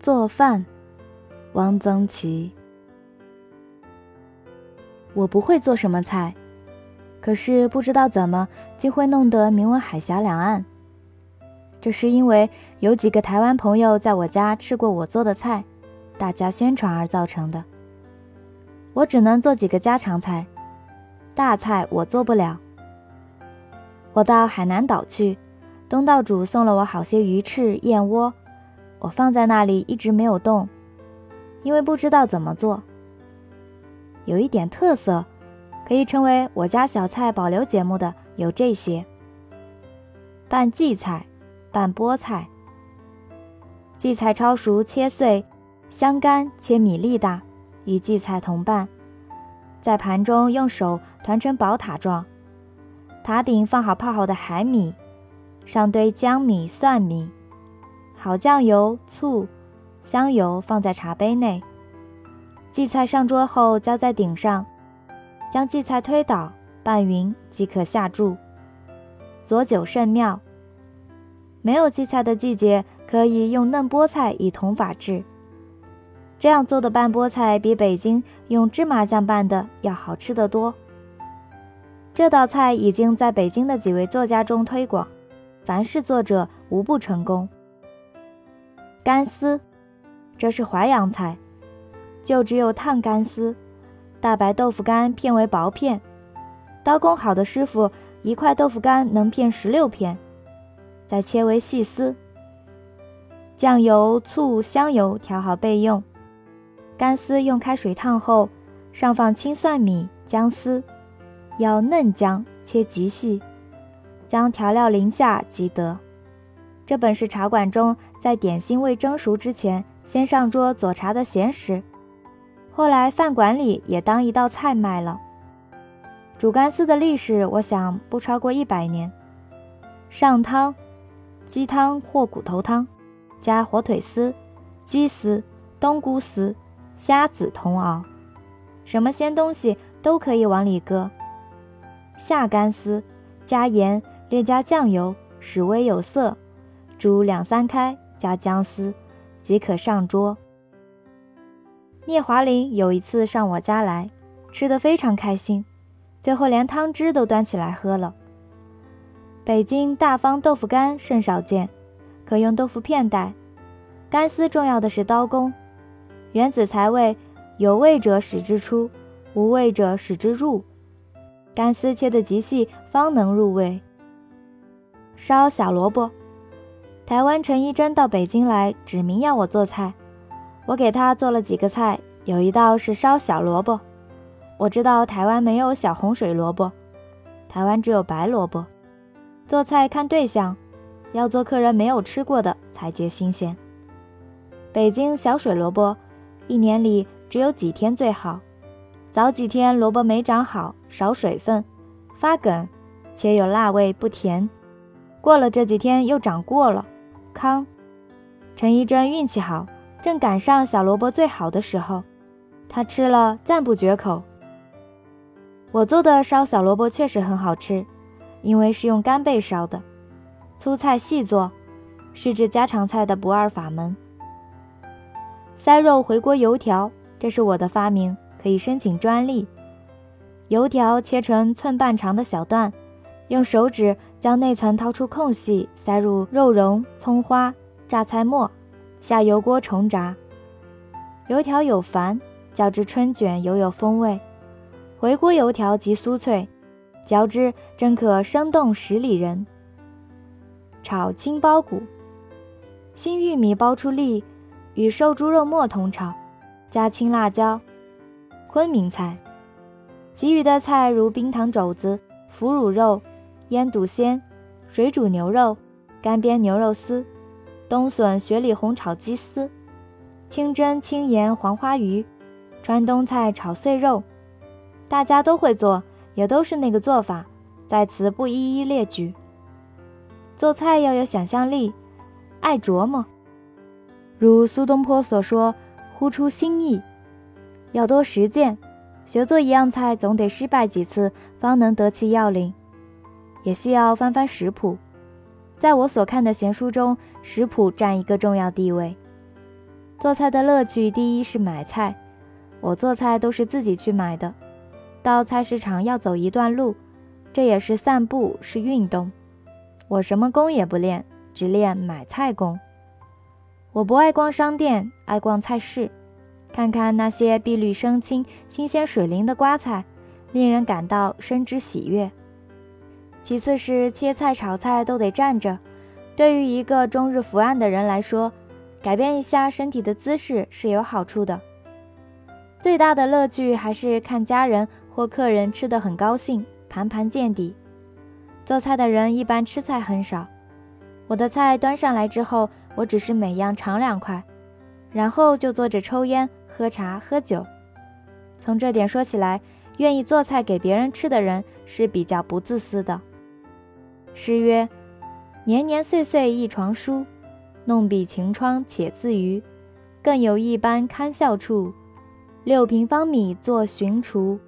做饭，汪曾祺。我不会做什么菜，可是不知道怎么竟会弄得名闻海峡两岸。这是因为有几个台湾朋友在我家吃过我做的菜，大家宣传而造成的。我只能做几个家常菜，大菜我做不了。我到海南岛去，东道主送了我好些鱼翅、燕窝。我放在那里一直没有动，因为不知道怎么做。有一点特色，可以称为我家小菜保留节目的有这些：拌荠菜、拌菠菜。荠菜焯熟切碎，香干切米粒大，与荠菜同拌，在盘中用手团成宝塔状，塔顶放好泡好的海米，上堆姜米、蒜米。好酱油、醋、香油放在茶杯内。荠菜上桌后浇在顶上，将荠菜推倒拌匀即可下注。佐酒甚妙。没有荠菜的季节，可以用嫩菠菜以同法制。这样做的拌菠菜比北京用芝麻酱拌的要好吃得多。这道菜已经在北京的几位作家中推广，凡是作者无不成功。干丝，这是淮扬菜，就只有烫干丝。大白豆腐干片为薄片，刀工好的师傅一块豆腐干能片十六片，再切为细丝。酱油、醋、香油调好备用。干丝用开水烫后，上放青蒜米、姜丝，要嫩姜切极细，将调料淋下即得。这本是茶馆中在点心未蒸熟之前先上桌佐茶的闲食，后来饭馆里也当一道菜卖了。煮干丝的历史，我想不超过一百年。上汤，鸡汤或骨头汤，加火腿丝、鸡丝、冬菇丝、虾子同熬，什么鲜东西都可以往里搁。下干丝，加盐，略加酱油，使微有色。煮两三开，加姜丝，即可上桌。聂华苓有一次上我家来，吃得非常开心，最后连汤汁都端起来喝了。北京大方豆腐干甚少见，可用豆腐片代。干丝重要的是刀工，原子才味，有味者使之出，无味者使之入。干丝切得极细，方能入味。烧小萝卜。台湾陈一贞到北京来，指明要我做菜，我给他做了几个菜，有一道是烧小萝卜。我知道台湾没有小红水萝卜，台湾只有白萝卜。做菜看对象，要做客人没有吃过的才觉新鲜。北京小水萝卜，一年里只有几天最好，早几天萝卜没长好，少水分，发梗，且有辣味不甜。过了这几天又长过了。康，陈一贞运气好，正赶上小萝卜最好的时候，他吃了赞不绝口。我做的烧小萝卜确实很好吃，因为是用干贝烧的，粗菜细做，是制家常菜的不二法门。塞肉回锅油条，这是我的发明，可以申请专利。油条切成寸半长的小段，用手指。将内层掏出空隙，塞入肉蓉、葱花、榨菜末，下油锅重炸。油条有繁，较之春卷犹有风味。回锅油条极酥脆，嚼之真可生动十里人。炒青包谷，新玉米包出粒，与瘦猪肉末同炒，加青辣椒。昆明菜，其余的菜如冰糖肘子、腐乳肉。腌笃鲜、水煮牛肉、干煸牛肉丝、冬笋雪里红炒鸡丝、清蒸青盐黄花鱼、川东菜炒碎肉，大家都会做，也都是那个做法，在此不一一列举。做菜要有想象力，爱琢磨，如苏东坡所说：“呼出新意。”要多实践，学做一样菜，总得失败几次，方能得其要领。也需要翻翻食谱，在我所看的闲书中，食谱占一个重要地位。做菜的乐趣，第一是买菜，我做菜都是自己去买的。到菜市场要走一段路，这也是散步，是运动。我什么功也不练，只练买菜功。我不爱逛商店，爱逛菜市，看看那些碧绿生青、新鲜水灵的瓜菜，令人感到生之喜悦。其次是切菜、炒菜都得站着，对于一个终日伏案的人来说，改变一下身体的姿势是有好处的。最大的乐趣还是看家人或客人吃得很高兴，盘盘见底。做菜的人一般吃菜很少，我的菜端上来之后，我只是每样尝两块，然后就坐着抽烟、喝茶、喝酒。从这点说起来，愿意做菜给别人吃的人是比较不自私的。诗曰：“年年岁岁一床书，弄笔晴窗且自娱。更有一般堪笑处，六平方米作寻厨。”